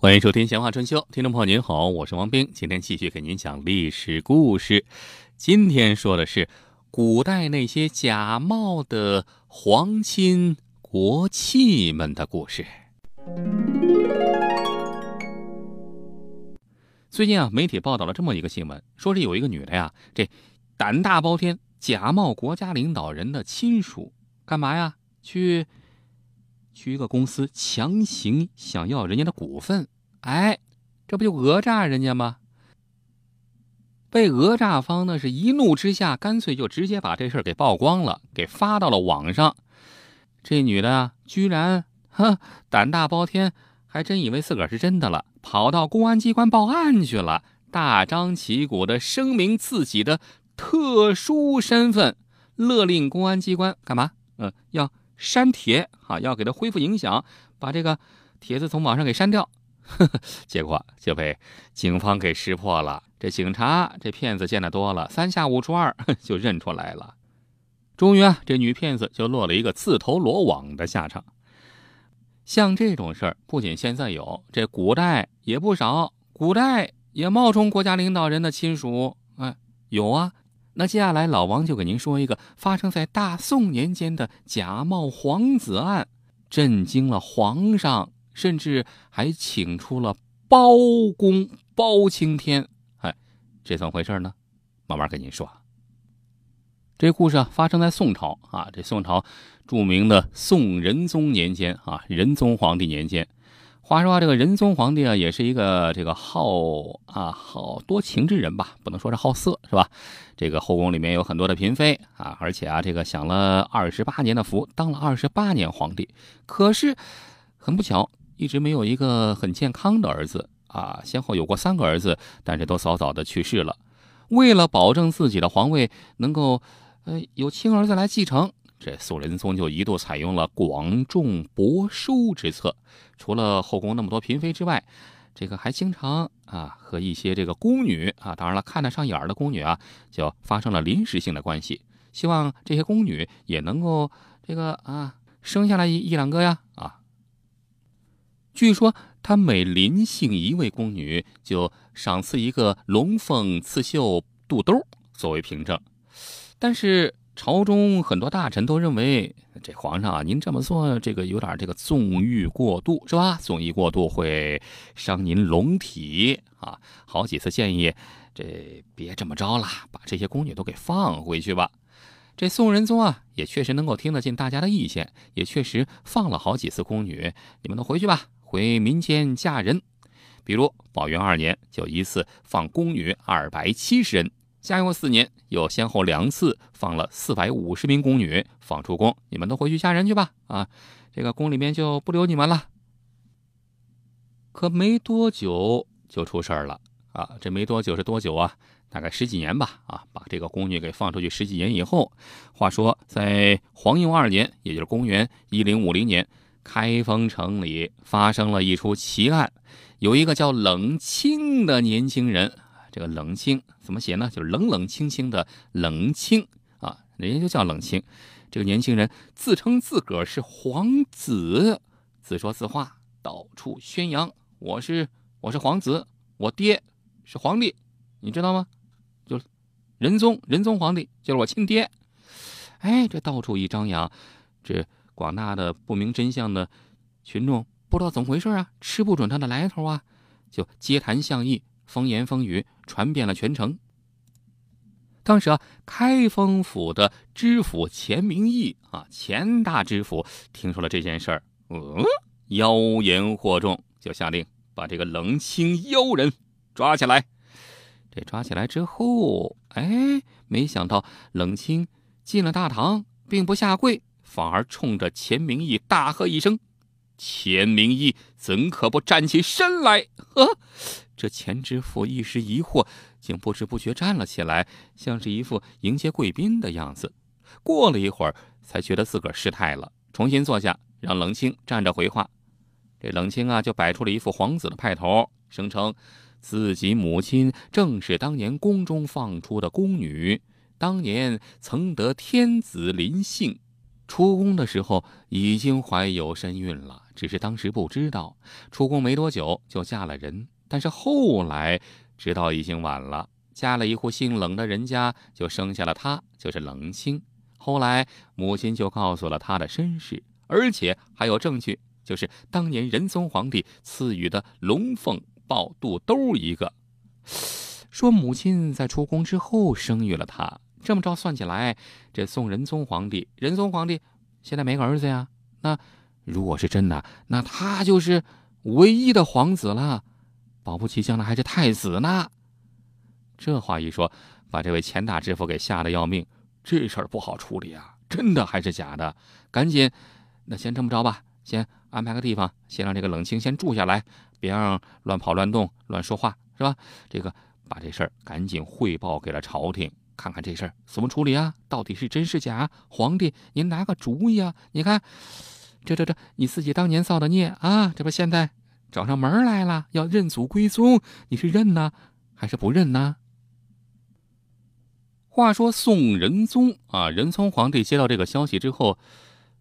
欢迎收听《闲话春秋》，听众朋友您好，我是王斌，今天继续给您讲历史故事。今天说的是古代那些假冒的皇亲国戚们的故事。最近啊，媒体报道了这么一个新闻，说是有一个女的呀，这胆大包天，假冒国家领导人的亲属，干嘛呀？去。去一个公司强行想要人家的股份，哎，这不就讹诈人家吗？被讹诈方呢是一怒之下，干脆就直接把这事儿给曝光了，给发到了网上。这女的啊，居然哼胆大包天，还真以为自个儿是真的了，跑到公安机关报案去了，大张旗鼓的声明自己的特殊身份，勒令公安机关干嘛？嗯，要。删帖啊，要给他恢复影响，把这个帖子从网上给删掉，结果就被警方给识破了。这警察这骗子见得多了，三下五除二 就认出来了。终于啊，这女骗子就落了一个自投罗网的下场。像这种事儿，不仅现在有，这古代也不少，古代也冒充国家领导人的亲属，哎，有啊。那接下来，老王就给您说一个发生在大宋年间的假冒皇子案，震惊了皇上，甚至还请出了包公包青天。哎，这怎么回事呢？慢慢跟您说。这故事啊，发生在宋朝啊，这宋朝著名的宋仁宗年间啊，仁宗皇帝年间。话说啊这个仁宗皇帝啊，也是一个这个好啊好多情之人吧，不能说是好色是吧？这个后宫里面有很多的嫔妃啊，而且啊，这个享了二十八年的福，当了二十八年皇帝。可是很不巧，一直没有一个很健康的儿子啊，先后有过三个儿子，但是都早早的去世了。为了保证自己的皇位能够呃有亲儿子来继承。这宋仁宗就一度采用了广种博收之策，除了后宫那么多嫔妃之外，这个还经常啊和一些这个宫女啊，当然了看得上眼的宫女啊，就发生了临时性的关系，希望这些宫女也能够这个啊生下来一一两个呀啊。据说他每临幸一位宫女，就赏赐一个龙凤刺绣肚兜作为凭证，但是。朝中很多大臣都认为，这皇上啊，您这么做，这个有点这个纵欲过度，是吧？纵欲过度会伤您龙体啊！好几次建议，这别这么着了，把这些宫女都给放回去吧。这宋仁宗啊，也确实能够听得进大家的意见，也确实放了好几次宫女，你们都回去吧，回民间嫁人。比如宝元二年，就一次放宫女二百七十人。嘉佑四年，又先后两次放了四百五十名宫女放出宫，你们都回去嫁人去吧！啊，这个宫里面就不留你们了。可没多久就出事儿了啊！这没多久是多久啊？大概十几年吧！啊，把这个宫女给放出去十几年以后，话说在皇佑二年，也就是公元一零五零年，开封城里发生了一出奇案，有一个叫冷清的年轻人。这个冷清怎么写呢？就是冷冷清清的冷清啊，人家就叫冷清。这个年轻人自称自个儿是皇子，自说自话，到处宣扬我是我是皇子，我爹是皇帝，你知道吗？就是仁宗仁宗皇帝，就是我亲爹。哎，这到处一张扬，这广大的不明真相的群众不知道怎么回事啊，吃不准他的来头啊，就街谈巷议。风言风语传遍了全城。当时啊，开封府的知府钱明义啊，钱大知府听说了这件事儿，嗯，妖言惑众，就下令把这个冷清妖人抓起来。这抓起来之后，哎，没想到冷清进了大堂，并不下跪，反而冲着钱明义大喝一声。钱明义怎可不站起身来？呵，这钱知府一时疑惑，竟不知不觉站了起来，像是一副迎接贵宾的样子。过了一会儿，才觉得自个儿失态了，重新坐下，让冷清站着回话。这冷清啊，就摆出了一副皇子的派头，声称自己母亲正是当年宫中放出的宫女，当年曾得天子临幸，出宫的时候已经怀有身孕了。只是当时不知道，出宫没多久就嫁了人。但是后来知道已经晚了，嫁了一户姓冷的人家，就生下了他，就是冷清。后来母亲就告诉了他的身世，而且还有证据，就是当年仁宗皇帝赐予的龙凤抱肚兜一个，说母亲在出宫之后生育了他。这么着算起来，这宋仁宗皇帝，仁宗皇帝现在没个儿子呀。那如果是真的，那他就是唯一的皇子了。保不齐将来还是太子呢。这话一说，把这位钱大知府给吓得要命。这事儿不好处理啊！真的还是假的？赶紧，那先这么着吧，先安排个地方，先让这个冷清先住下来，别让乱跑乱动、乱说话，是吧？这个把这事儿赶紧汇报给了朝廷，看看这事儿怎么处理啊？到底是真是假？皇帝，您拿个主意啊！你看，这这这，你自己当年造的孽啊，这不现在找上门来了，要认祖归宗，你是认呢，还是不认呢？话说宋仁宗啊，仁宗皇帝接到这个消息之后，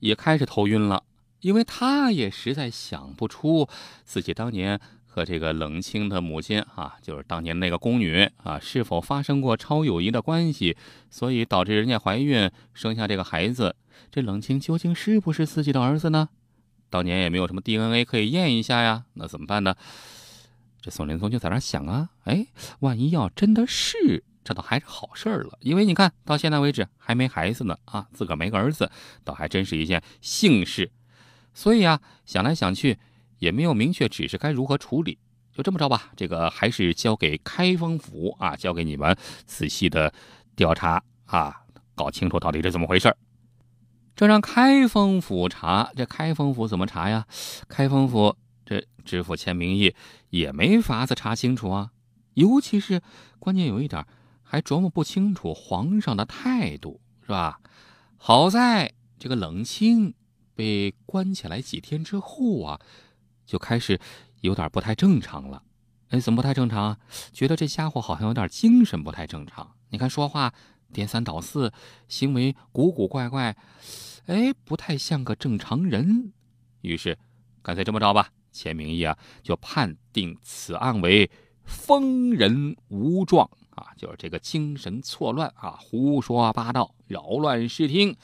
也开始头晕了，因为他也实在想不出自己当年和这个冷清的母亲啊，就是当年那个宫女啊，是否发生过超友谊的关系，所以导致人家怀孕生下这个孩子。这冷清究竟是不是自己的儿子呢？当年也没有什么 DNA 可以验一下呀，那怎么办呢？这宋仁宗就在那想啊，哎，万一要真的是。这倒还是好事儿了，因为你看到现在为止还没孩子呢啊，自个儿没个儿子，倒还真是一件幸事。所以啊，想来想去也没有明确指示该如何处理，就这么着吧。这个还是交给开封府啊，交给你们仔细的调查啊，搞清楚到底是怎么回事这让开封府查，这开封府怎么查呀？开封府这知府签名义也没法子查清楚啊，尤其是关键有一点。还琢磨不清楚皇上的态度，是吧？好在这个冷清被关起来几天之后啊，就开始有点不太正常了。哎，怎么不太正常？觉得这家伙好像有点精神不太正常。你看说话颠三倒四，行为古古怪怪，哎，不太像个正常人。于是，干脆这么着吧，钱名义啊，就判定此案为疯人无状。啊，就是这个精神错乱啊，胡说八道，扰乱视听，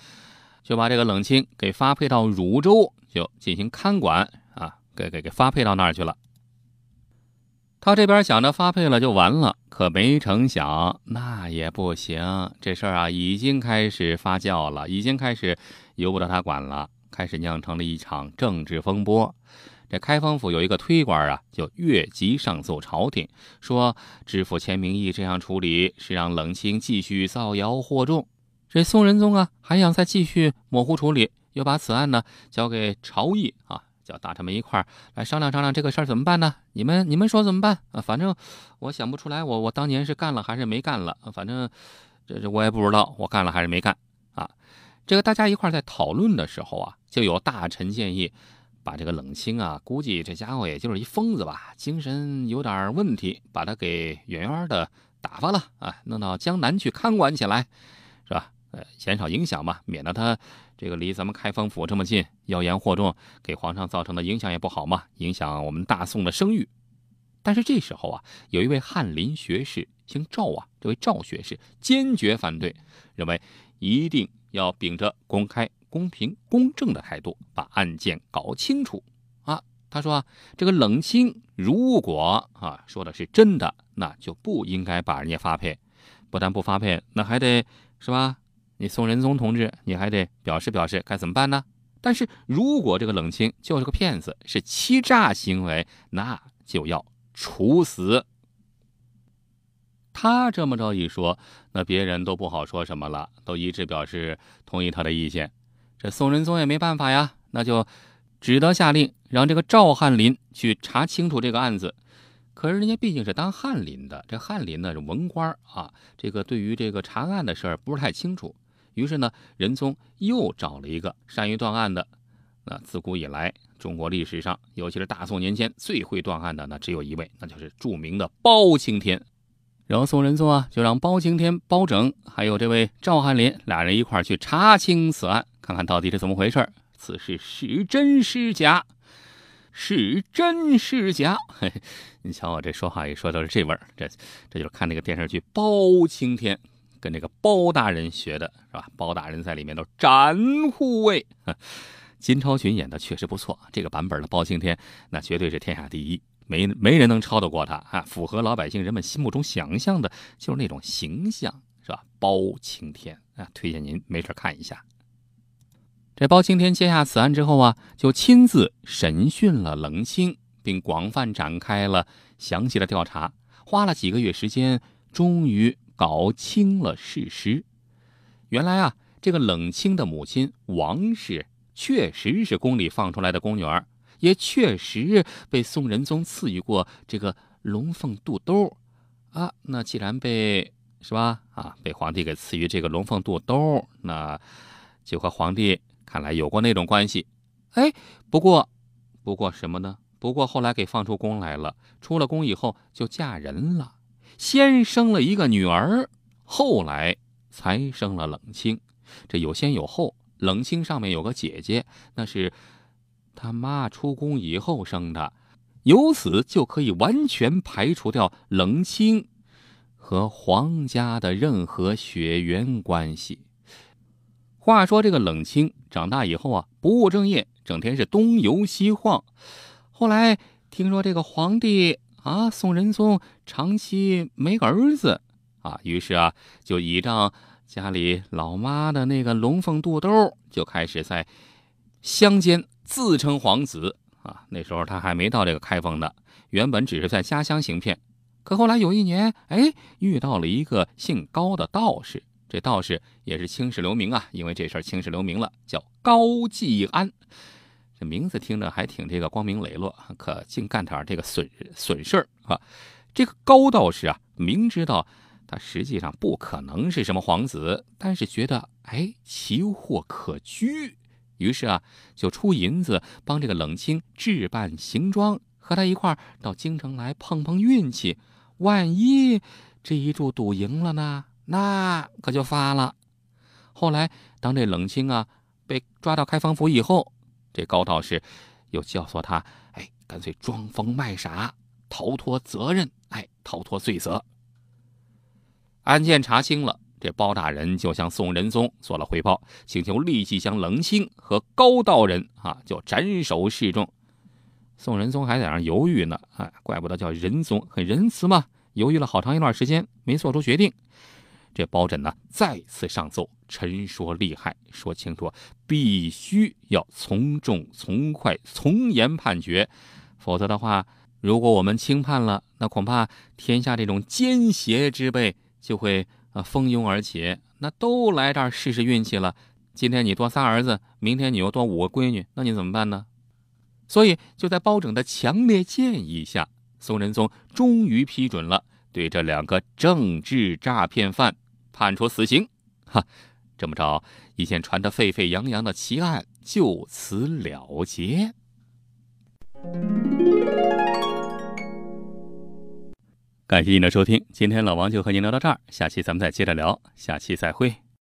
就把这个冷清给发配到汝州，就进行看管啊，给给给发配到那儿去了。他这边想着发配了就完了，可没成想那也不行，这事儿啊已经开始发酵了，已经开始由不得他管了，开始酿成了一场政治风波。这开封府有一个推官啊，就越级上奏朝廷，说知府钱明义这样处理是让冷清继续造谣惑众。这宋仁宗啊，还想再继续模糊处理，又把此案呢交给朝议啊，叫大臣们一块儿来商量商量这个事儿怎么办呢？你们你们说怎么办啊？反正我想不出来，我我当年是干了还是没干了？反正这这我也不知道，我干了还是没干啊？这个大家一块在讨论的时候啊，就有大臣建议。把这个冷清啊，估计这家伙也就是一疯子吧，精神有点问题，把他给远远的打发了啊，弄到江南去看管起来，是吧？呃，减少影响嘛，免得他这个离咱们开封府这么近，妖言惑众，给皇上造成的影响也不好嘛，影响我们大宋的声誉。但是这时候啊，有一位翰林学士姓赵啊，这位赵学士坚决反对，认为一定要秉着公开。公平公正的态度把案件搞清楚啊！他说啊，这个冷清如果啊说的是真的，那就不应该把人家发配。不但不发配，那还得是吧？你宋仁宗同志，你还得表示表示该怎么办呢？但是如果这个冷清就是个骗子，是欺诈行为，那就要处死。他这么着一说，那别人都不好说什么了，都一致表示同意他的意见。这宋仁宗也没办法呀，那就只得下令让这个赵翰林去查清楚这个案子。可是人家毕竟是当翰林的，这翰林呢是文官啊，这个对于这个查案的事儿不是太清楚。于是呢，仁宗又找了一个善于断案的。那自古以来，中国历史上，尤其是大宋年间，最会断案的那只有一位，那就是著名的包青天。然后宋仁宗啊，就让包青天、包拯还有这位赵翰林俩人一块去查清此案。看看到底是怎么回事，此事是真是假？是真是假？嘿，你瞧我这说话一说都是这味儿，这这就是看那个电视剧《包青天》，跟这个包大人学的是吧？包大人在里面都斩护卫。金超群演的确实不错，这个版本的包青天那绝对是天下第一，没没人能超得过他啊！符合老百姓人们心目中想象的，就是那种形象，是吧？包青天啊，推荐您没事看一下。这包青天接下此案之后啊，就亲自审讯了冷清，并广泛展开了详细的调查，花了几个月时间，终于搞清了事实。原来啊，这个冷清的母亲王氏确实是宫里放出来的宫女儿，也确实被宋仁宗赐予过这个龙凤肚兜啊。那既然被是吧啊，被皇帝给赐予这个龙凤肚兜，那就和皇帝。看来有过那种关系，哎，不过，不过什么呢？不过后来给放出宫来了，出了宫以后就嫁人了，先生了一个女儿，后来才生了冷清。这有先有后，冷清上面有个姐姐，那是他妈出宫以后生的，由此就可以完全排除掉冷清和皇家的任何血缘关系。话说这个冷清长大以后啊，不务正业，整天是东游西晃。后来听说这个皇帝啊，宋仁宗长期没个儿子啊，于是啊，就倚仗家里老妈的那个龙凤肚兜，就开始在乡间自称皇子啊。那时候他还没到这个开封呢，原本只是在家乡行骗。可后来有一年，哎，遇到了一个姓高的道士。这道士也是青史留名啊，因为这事儿青史留名了，叫高继安。这名字听着还挺这个光明磊落，可净干点这个损损事儿啊。这个高道士啊，明知道他实际上不可能是什么皇子，但是觉得哎奇货可居，于是啊就出银子帮这个冷清置办行装，和他一块儿到京城来碰碰运气，万一这一注赌赢了呢？那可就发了。后来，当这冷清啊被抓到开封府以后，这高道士又教唆他，哎，干脆装疯卖傻，逃脱责任，哎，逃脱罪责。案件查清了，这包大人就向宋仁宗做了汇报，请求立即将冷清和高道人啊就斩首示众。宋仁宗还在那犹豫呢，哎，怪不得叫仁宗，很仁慈嘛。犹豫了好长一段时间，没做出决定。这包拯呢，再次上奏陈说利害，说清楚，必须要从重从快从严判决，否则的话，如果我们轻判了，那恐怕天下这种奸邪之辈就会啊蜂拥而起，那都来这儿试试运气了。今天你多仨儿子，明天你又多五个闺女，那你怎么办呢？所以就在包拯的强烈建议下，宋仁宗终于批准了。对这两个政治诈骗犯判处死刑，哈，这么着，一件传得沸沸扬扬的奇案就此了结。感谢您的收听，今天老王就和您聊到这儿，下期咱们再接着聊，下期再会。